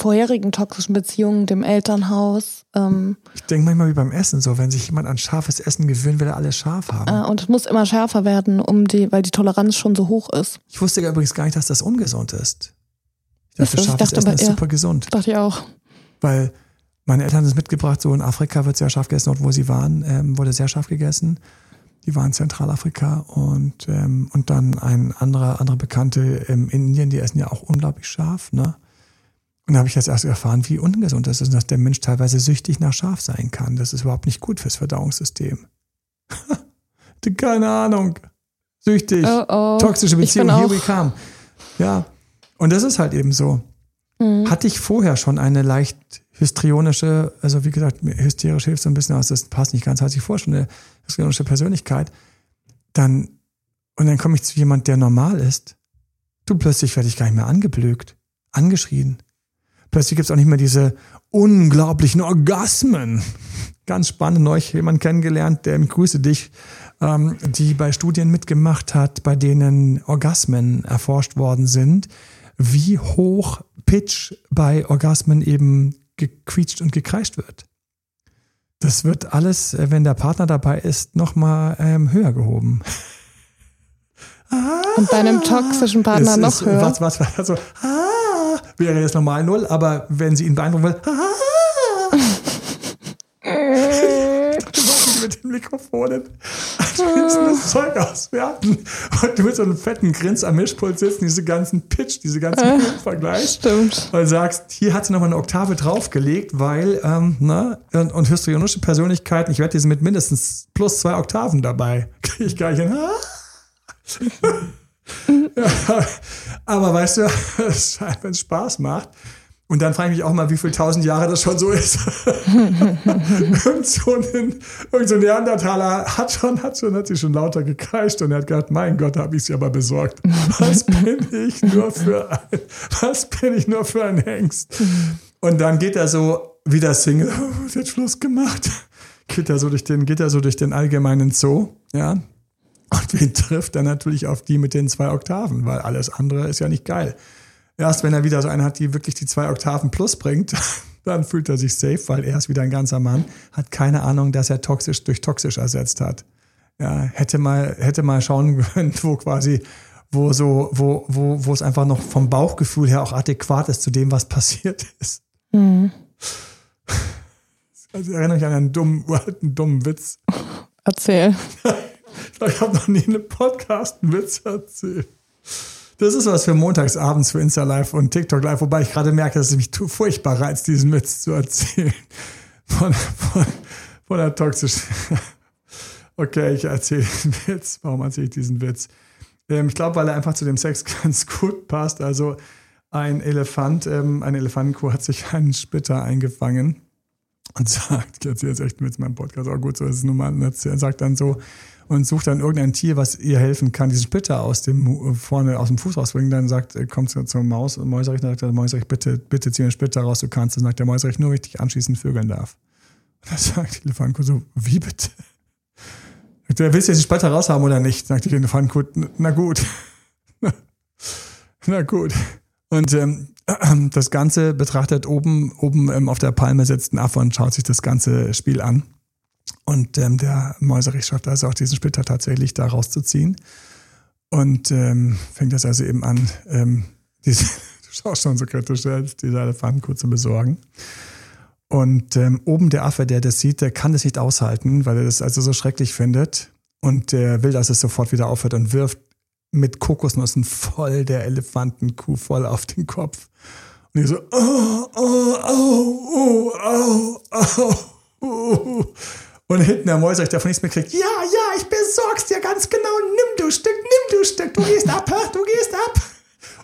vorherigen toxischen Beziehungen, dem Elternhaus. Ähm, ich denke manchmal wie beim Essen so, wenn sich jemand an scharfes Essen gewöhnt, will er alles scharf haben. Äh, und es muss immer schärfer werden, um die, weil die Toleranz schon so hoch ist. Ich wusste ja übrigens gar nicht, dass das ungesund ist. Ich dachte, ist scharfes dachte, Essen ist ja, super gesund. Dachte ich auch. Weil meine Eltern haben es mitgebracht, so in Afrika wird sehr scharf gegessen, dort wo sie waren, ähm, wurde sehr scharf gegessen. Die waren in Zentralafrika und, ähm, und dann ein anderer, andere Bekannte ähm, in Indien, die essen ja auch unglaublich scharf, ne? Und da habe ich jetzt erst erfahren, wie ungesund das ist, dass der Mensch teilweise süchtig nach Schaf sein kann. Das ist überhaupt nicht gut fürs Verdauungssystem. (laughs) Keine Ahnung. Süchtig. Oh, oh. Toxische Beziehung, here we come. Ja. Und das ist halt eben so. Mhm. Hatte ich vorher schon eine leicht histrionische, also wie gesagt, hysterisch hilft so ein bisschen aus, das passt nicht ganz, hatte ich vorher schon eine histrionische Persönlichkeit, dann, und dann komme ich zu jemand, der normal ist, du plötzlich werde ich gar nicht mehr angeblökt, angeschrien, Plötzlich gibt es auch nicht mehr diese unglaublichen Orgasmen. Ganz spannend, neulich jemand kennengelernt, der, ich grüße dich, ähm, die bei Studien mitgemacht hat, bei denen Orgasmen erforscht worden sind, wie hoch Pitch bei Orgasmen eben gequietscht und gekreischt wird. Das wird alles, äh, wenn der Partner dabei ist, nochmal ähm, höher gehoben. Und bei einem toxischen Partner noch ist, höher. Was, was, also, ah, wäre jetzt normal null, aber wenn sie ihn beeindrucken will, mit den Mikrofonen das Zeug auswerten und du mit so einem fetten Grins am Mischpult sitzt, diese ganzen Pitch, diese ganzen äh, Vergleich. Stimmt. Und sagst, hier hat sie nochmal eine Oktave draufgelegt, weil, ähm, ne, und, und histrionische Persönlichkeiten, ich werde diese mit mindestens plus zwei Oktaven dabei. (laughs) Kriege ich gar nicht hin. (laughs) (laughs) (laughs) aber weißt du, (laughs) wenn es Spaß macht, und dann frage ich mich auch mal, wie viele tausend Jahre das schon so ist. (laughs) irgend, so ein, irgend so ein Neandertaler hat schon, hat schon, hat sich schon lauter gekreischt und er hat gedacht, mein Gott, habe ich sie aber besorgt. Was bin ich nur für ein, was bin ich nur für ein Hengst? Und dann geht er so wieder Single, oh, wird Schluss gemacht. Geht er so durch den, geht er so durch den allgemeinen Zoo, ja. Und (laughs) wen trifft er natürlich auf die mit den zwei Oktaven, weil alles andere ist ja nicht geil. Erst wenn er wieder so einen hat, die wirklich die zwei Oktaven plus bringt, (laughs) dann fühlt er sich safe, weil er ist wieder ein ganzer Mann, hat keine Ahnung, dass er toxisch durch toxisch ersetzt hat. Ja, hätte mal, hätte mal schauen (laughs) können, wo quasi, wo so, wo, wo, wo es einfach noch vom Bauchgefühl her auch adäquat ist zu dem, was passiert ist. Mhm. Also erinnere mich an einen dummen, einen dummen Witz. Erzähl. Ich habe noch nie einen Podcast einen Witz erzählt. Das ist was für montagsabends für Insta Live und TikTok Live, wobei ich gerade merke, dass es mich furchtbar reizt, diesen Witz zu erzählen. Von, von, von der toxischen. (laughs) Okay, ich erzähle den Witz. Warum erzähle ich diesen Witz? Ähm, ich glaube, weil er einfach zu dem Sex (laughs) ganz gut passt. Also ein Elefant, ähm, eine Elefantenkuh hat sich einen Splitter eingefangen und (laughs) sagt, jetzt echt mit meinem Podcast, auch gut, so ist es nun mal, er sagt dann so, und sucht dann irgendein Tier, was ihr helfen kann, diesen Splitter aus dem vorne aus dem Fuß rausbringen. Dann sagt, äh, kommt zur Maus und Mäuserich, dann sagt der Mäuserich, bitte, bitte zieh den Splitter raus, du kannst. Dann sagt der Mäuserich, nur richtig anschließend vögeln darf. Und dann (laughs) sagt die Elefantenkuh so, wie bitte? Der willst du jetzt den Splitter raushaben oder nicht? Sagt die Elefantenkuh, na gut. (laughs) na gut. Und ähm, (clears throat) das Ganze betrachtet oben, oben ähm, auf der Palme sitzt ein Affe und schaut sich das ganze Spiel an. Und ähm, der Mäuserich schafft also auch diesen Splitter tatsächlich da rauszuziehen. Und ähm, fängt das also eben an, ähm, (laughs) diese, du schaust schon so kritisch, diese Elefanten zu besorgen. Und ähm, oben der Affe, der das sieht, der kann das nicht aushalten, weil er das also so schrecklich findet. Und der will, dass es sofort wieder aufhört und wirft mit Kokosnüssen voll der Elefantenkuh voll auf den Kopf. Und ich so, oh, oh, oh, oh, oh, oh, oh. Und hinten der Mäuser, der von nichts mehr kriegt, ja, ja, ich besorg's dir ganz genau, nimm du Stück, nimm du Stück, du gehst ab, du gehst ab.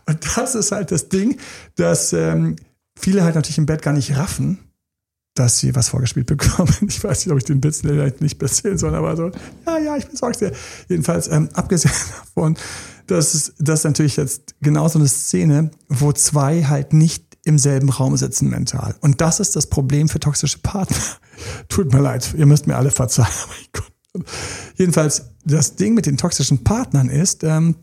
Und das ist halt das Ding, dass ähm, viele halt natürlich im Bett gar nicht raffen, dass sie was vorgespielt bekommen. (laughs) Ich weiß nicht, ob ich den Witz nicht erzählen soll, aber so, ja, ja, ich besorg's dir. Jedenfalls, ähm, abgesehen (laughs) davon, dass es das ist natürlich jetzt genau so eine Szene, wo zwei halt nicht im selben Raum sitzen mental. Und das ist das Problem für toxische Partner. (laughs) Tut mir leid, ihr müsst mir alle verzeihen. Jedenfalls, das Ding mit den toxischen Partnern ist, ähm,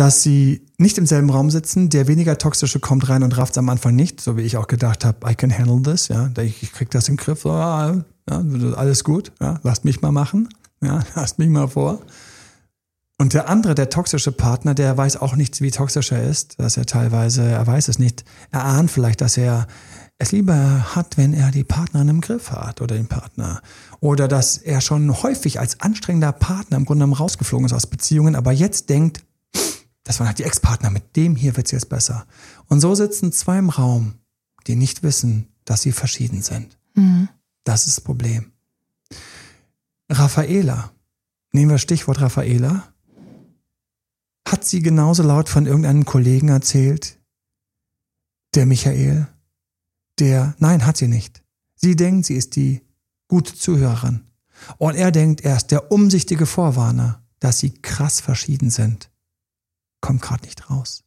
dass sie nicht im selben Raum sitzen. Der weniger toxische kommt rein und rafft am Anfang nicht, so wie ich auch gedacht habe, I can handle this, ja, ich krieg das im Griff, ja, alles gut, ja, lasst mich mal machen, ja, (laughs) lasst mich mal vor. Und der andere, der toxische Partner, der weiß auch nicht, wie toxisch er ist, dass er teilweise, er weiß es nicht. Er ahnt vielleicht, dass er es lieber hat, wenn er die Partnerin im Griff hat oder den Partner. Oder dass er schon häufig als anstrengender Partner im Grunde genommen rausgeflogen ist aus Beziehungen, aber jetzt denkt, das waren halt die Ex-Partner, mit dem hier wird's jetzt besser. Und so sitzen zwei im Raum, die nicht wissen, dass sie verschieden sind. Mhm. Das ist das Problem. Raffaela, nehmen wir Stichwort Raffaela, hat sie genauso laut von irgendeinem Kollegen erzählt? Der Michael? Der, nein, hat sie nicht. Sie denkt, sie ist die gute Zuhörerin. Und er denkt, er ist der umsichtige Vorwarner, dass sie krass verschieden sind. Kommt gerade nicht raus.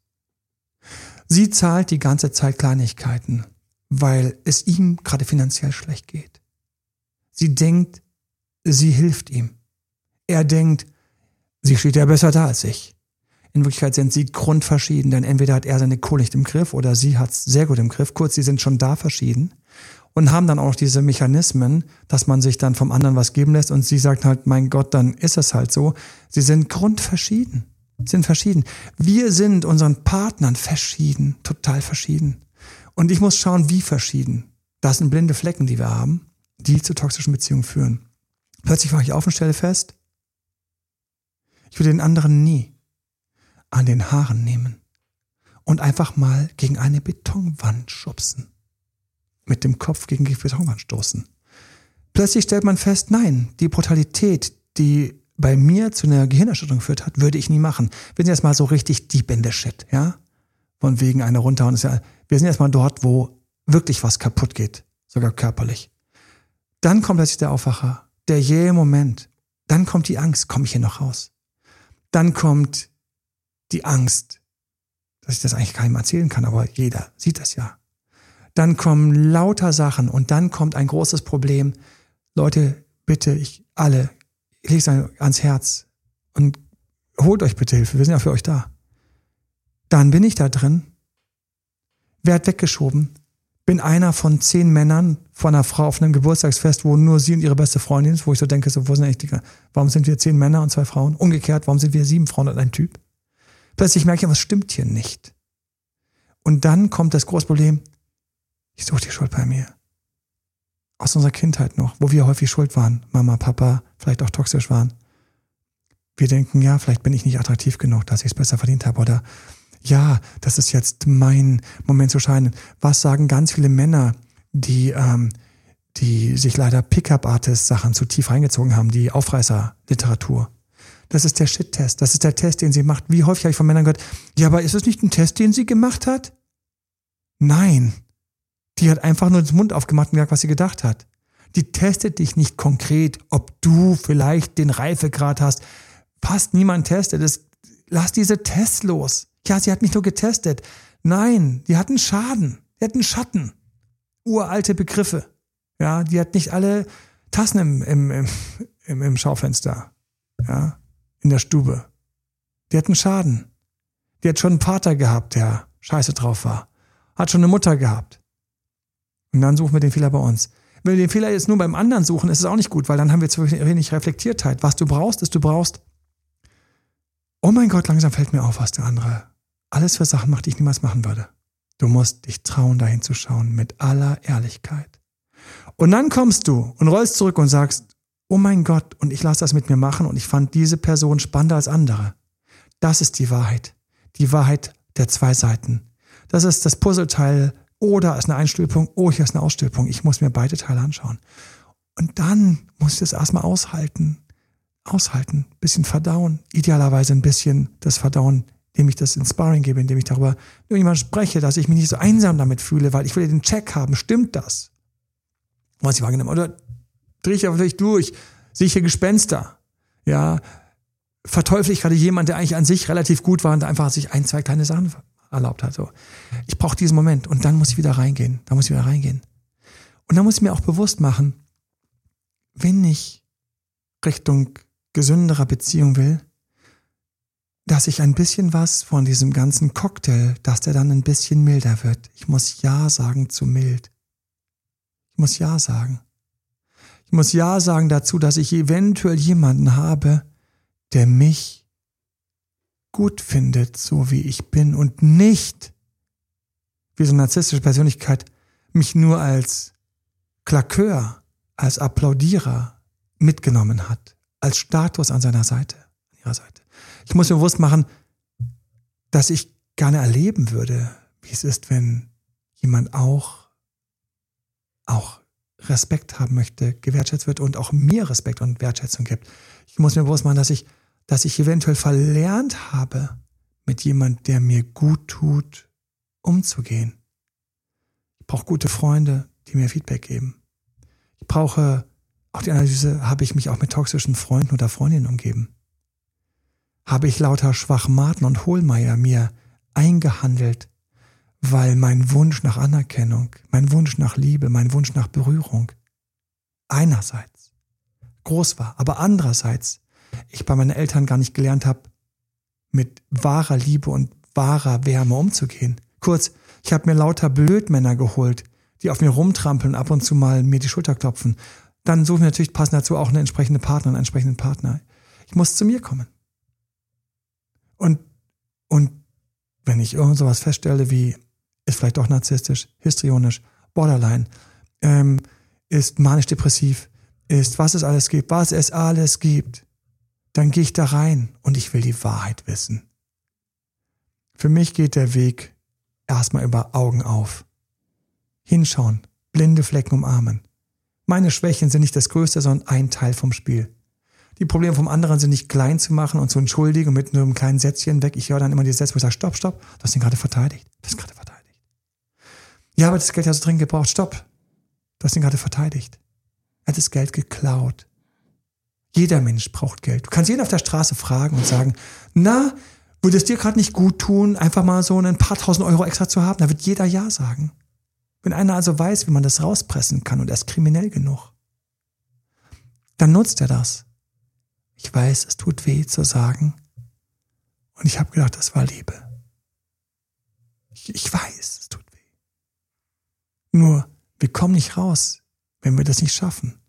Sie zahlt die ganze Zeit Kleinigkeiten, weil es ihm gerade finanziell schlecht geht. Sie denkt, sie hilft ihm. Er denkt, sie steht ja besser da als ich. In Wirklichkeit sind sie grundverschieden, denn entweder hat er seine Kohle nicht im Griff oder sie hat es sehr gut im Griff. Kurz, sie sind schon da verschieden und haben dann auch diese Mechanismen, dass man sich dann vom anderen was geben lässt und sie sagt halt, mein Gott, dann ist es halt so. Sie sind grundverschieden, sind verschieden. Wir sind unseren Partnern verschieden, total verschieden. Und ich muss schauen, wie verschieden. Das sind blinde Flecken, die wir haben, die zu toxischen Beziehungen führen. Plötzlich wache ich auf und stelle fest, ich würde den anderen nie an den Haaren nehmen und einfach mal gegen eine Betonwand schubsen. Mit dem Kopf gegen die Betonwand stoßen. Plötzlich stellt man fest, nein, die Brutalität, die bei mir zu einer Gehirnerschütterung geführt hat, würde ich nie machen. Wir sind jetzt mal so richtig deep in the shit, ja? Von wegen einer runterhauen ist ja, wir sind jetzt mal dort, wo wirklich was kaputt geht, sogar körperlich. Dann kommt plötzlich der Aufwacher, der jähe Moment. Dann kommt die Angst, komme ich hier noch raus? Dann kommt die Angst, dass ich das eigentlich keinem erzählen kann, aber jeder sieht das ja. Dann kommen lauter Sachen und dann kommt ein großes Problem. Leute, bitte, ich alle, ich lege es ans Herz und holt euch bitte Hilfe, wir sind ja für euch da. Dann bin ich da drin, werd weggeschoben, bin einer von zehn Männern von einer Frau auf einem Geburtstagsfest, wo nur sie und ihre beste Freundin ist, wo ich so denke, so, wo sind eigentlich die, warum sind wir zehn Männer und zwei Frauen? Umgekehrt, warum sind wir sieben Frauen und ein Typ? Plötzlich merke ich, was stimmt hier nicht. Und dann kommt das große Problem, ich suche die Schuld bei mir. Aus unserer Kindheit noch, wo wir häufig schuld waren, Mama, Papa, vielleicht auch toxisch waren. Wir denken, ja, vielleicht bin ich nicht attraktiv genug, dass ich es besser verdient habe oder ja, das ist jetzt mein Moment zu scheinen. Was sagen ganz viele Männer, die, ähm, die sich leider Pickup-Artist-Sachen zu tief reingezogen haben, die Aufreißer-Literatur. Das ist der Shit-Test. Das ist der Test, den sie macht. Wie häufig habe ich von Männern gehört, ja, aber ist es nicht ein Test, den sie gemacht hat? Nein. Die hat einfach nur den Mund aufgemacht und gesagt, was sie gedacht hat. Die testet dich nicht konkret, ob du vielleicht den Reifegrad hast. Passt niemand testet es. Lass diese Tests los. Ja, sie hat nicht nur getestet. Nein, die hatten Schaden. Die hatten Schatten. Uralte Begriffe. Ja, die hat nicht alle Tassen im, im, im, im Schaufenster. Ja, in der Stube. Die hatten Schaden. Die hat schon einen Vater gehabt, der scheiße drauf war. Hat schon eine Mutter gehabt. Und dann suchen wir den Fehler bei uns. Wenn wir den Fehler jetzt nur beim anderen suchen, ist es auch nicht gut, weil dann haben wir zu wenig Reflektiertheit. Was du brauchst, ist, du brauchst, oh mein Gott, langsam fällt mir auf, was der andere alles für Sachen macht, die ich niemals machen würde. Du musst dich trauen, dahin zu schauen, mit aller Ehrlichkeit. Und dann kommst du und rollst zurück und sagst, oh mein Gott, und ich lasse das mit mir machen und ich fand diese Person spannender als andere. Das ist die Wahrheit. Die Wahrheit der zwei Seiten. Das ist das Puzzleteil, oh, da ist eine Einstülpung, oh, hier ist eine Ausstülpung. Ich muss mir beide Teile anschauen. Und dann muss ich das erstmal aushalten. Aushalten, bisschen verdauen, idealerweise ein bisschen das Verdauen indem ich das Inspiring gebe, indem ich darüber mit jemand spreche, dass ich mich nicht so einsam damit fühle, weil ich will ja den Check haben, stimmt das? Was ich wahrgenommen Oder drehe ich ja vielleicht durch, sehe ich hier Gespenster? Ja, verteufle ich gerade jemand, der eigentlich an sich relativ gut war und einfach sich ein, zwei kleine Sachen erlaubt hat. So. Ich brauche diesen Moment und dann muss ich wieder reingehen. Da muss ich wieder reingehen. Und dann muss ich mir auch bewusst machen, wenn ich Richtung gesünderer Beziehung will, dass ich ein bisschen was von diesem ganzen Cocktail, dass der dann ein bisschen milder wird. Ich muss Ja sagen zu mild. Ich muss Ja sagen. Ich muss Ja sagen dazu, dass ich eventuell jemanden habe, der mich gut findet, so wie ich bin und nicht wie so eine narzisstische Persönlichkeit mich nur als Klakeur, als Applaudierer mitgenommen hat, als Status an seiner Seite, an ihrer Seite. Ich muss mir bewusst machen, dass ich gerne erleben würde, wie es ist, wenn jemand auch, auch Respekt haben möchte, gewertschätzt wird und auch mir Respekt und Wertschätzung gibt. Ich muss mir bewusst machen, dass ich, dass ich eventuell verlernt habe, mit jemand, der mir gut tut, umzugehen. Ich brauche gute Freunde, die mir Feedback geben. Ich brauche auch die Analyse, habe ich mich auch mit toxischen Freunden oder Freundinnen umgeben? habe ich lauter Schwachmaten und Hohlmeier mir eingehandelt, weil mein Wunsch nach Anerkennung, mein Wunsch nach Liebe, mein Wunsch nach Berührung einerseits groß war, aber andererseits ich bei meinen Eltern gar nicht gelernt habe, mit wahrer Liebe und wahrer Wärme umzugehen. Kurz, ich habe mir lauter Blödmänner geholt, die auf mir rumtrampeln, ab und zu mal mir die Schulter klopfen. Dann suchen wir natürlich passend dazu auch eine entsprechende Partner, einen entsprechenden Partner. Ich muss zu mir kommen. Und, und wenn ich irgend sowas feststelle wie, ist vielleicht doch narzisstisch, histrionisch, borderline, ähm, ist manisch-depressiv, ist, was es alles gibt, was es alles gibt, dann gehe ich da rein und ich will die Wahrheit wissen. Für mich geht der Weg erstmal über Augen auf. Hinschauen, blinde Flecken umarmen. Meine Schwächen sind nicht das Größte, sondern ein Teil vom Spiel. Die Probleme vom anderen sind nicht klein zu machen und zu entschuldigen und mit nur einem kleinen Sätzchen weg. Ich höre dann immer die Sätze, wo ich sage, stopp, stopp, du hast ihn gerade verteidigt. Du hast gerade verteidigt. Ja, aber das Geld hast du dringend gebraucht. Stopp. Du hast ihn gerade verteidigt. Er hat das Geld geklaut. Jeder Mensch braucht Geld. Du kannst jeden auf der Straße fragen und sagen, na, würde es dir gerade nicht gut tun, einfach mal so ein paar tausend Euro extra zu haben? Da wird jeder Ja sagen. Wenn einer also weiß, wie man das rauspressen kann und er ist kriminell genug, dann nutzt er das. Ich weiß, es tut weh zu sagen. Und ich habe gedacht, das war Liebe. Ich, ich weiß, es tut weh. Nur, wir kommen nicht raus, wenn wir das nicht schaffen.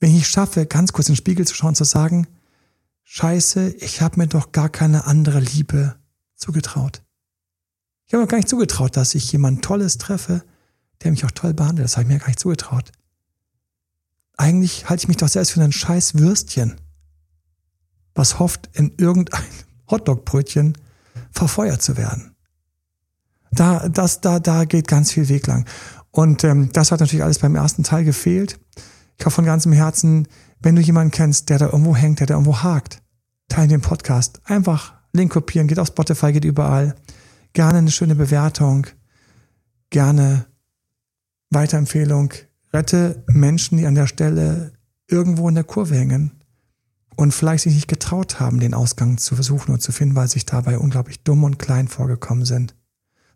Wenn ich schaffe, ganz kurz in den Spiegel zu schauen, zu sagen, Scheiße, ich habe mir doch gar keine andere Liebe zugetraut. Ich habe mir gar nicht zugetraut, dass ich jemand Tolles treffe, der mich auch toll behandelt. Das habe ich mir gar nicht zugetraut. Eigentlich halte ich mich doch selbst für ein scheiß Würstchen, was hofft, in irgendein (laughs) Hotdogbrötchen verfeuert zu werden. Da, das, da, da geht ganz viel Weg lang. Und ähm, das hat natürlich alles beim ersten Teil gefehlt. Ich hoffe von ganzem Herzen, wenn du jemanden kennst, der da irgendwo hängt, der da irgendwo hakt, teile den Podcast. Einfach Link kopieren, geht auf Spotify, geht überall. Gerne eine schöne Bewertung. Gerne Weiterempfehlung. Rette Menschen, die an der Stelle irgendwo in der Kurve hängen und vielleicht sich nicht getraut haben, den Ausgang zu versuchen und zu finden, weil sich dabei unglaublich dumm und klein vorgekommen sind.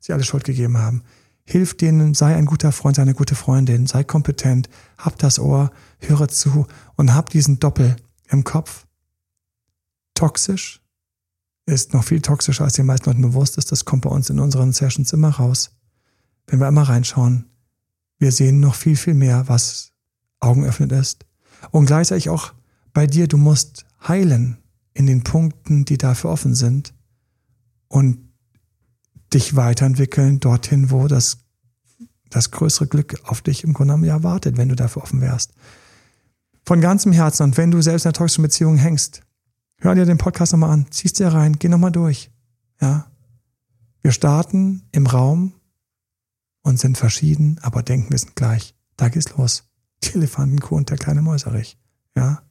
Sie alle Schuld gegeben haben. Hilf denen, sei ein guter Freund, sei eine gute Freundin, sei kompetent, hab das Ohr, höre zu und hab diesen Doppel im Kopf. Toxisch ist noch viel toxischer, als den meisten Leuten bewusst ist. Das kommt bei uns in unseren Sessions immer raus. Wenn wir immer reinschauen, wir sehen noch viel, viel mehr, was Augen öffnet ist. Und gleichzeitig auch bei dir, du musst heilen in den Punkten, die dafür offen sind und dich weiterentwickeln dorthin, wo das, das größere Glück auf dich im Grunde genommen ja wartet, wenn du dafür offen wärst. Von ganzem Herzen und wenn du selbst in einer toxischen Beziehung hängst, hör dir den Podcast nochmal an, ziehst dir rein, geh nochmal durch. Ja. Wir starten im Raum und sind verschieden, aber denken wir sind gleich. Da geht's los. Die Elefantenkuh und der kleine Mäuserich. Ja.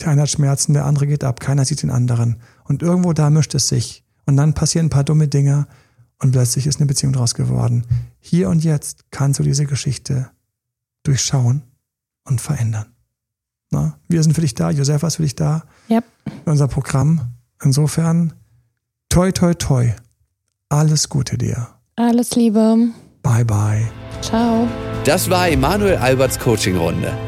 Der eine hat Schmerzen, der andere geht ab, keiner sieht den anderen. Und irgendwo da mischt es sich. Und dann passieren ein paar dumme Dinge und plötzlich ist eine Beziehung draus geworden. Hier und jetzt kannst du diese Geschichte durchschauen und verändern. Na, wir sind für dich da, Josefa ist für dich da. Yep. Unser Programm. Insofern, toi, toi, toi. Alles Gute dir. Alles Liebe. Bye, bye. Ciao. Das war Emanuel Alberts Coaching-Runde.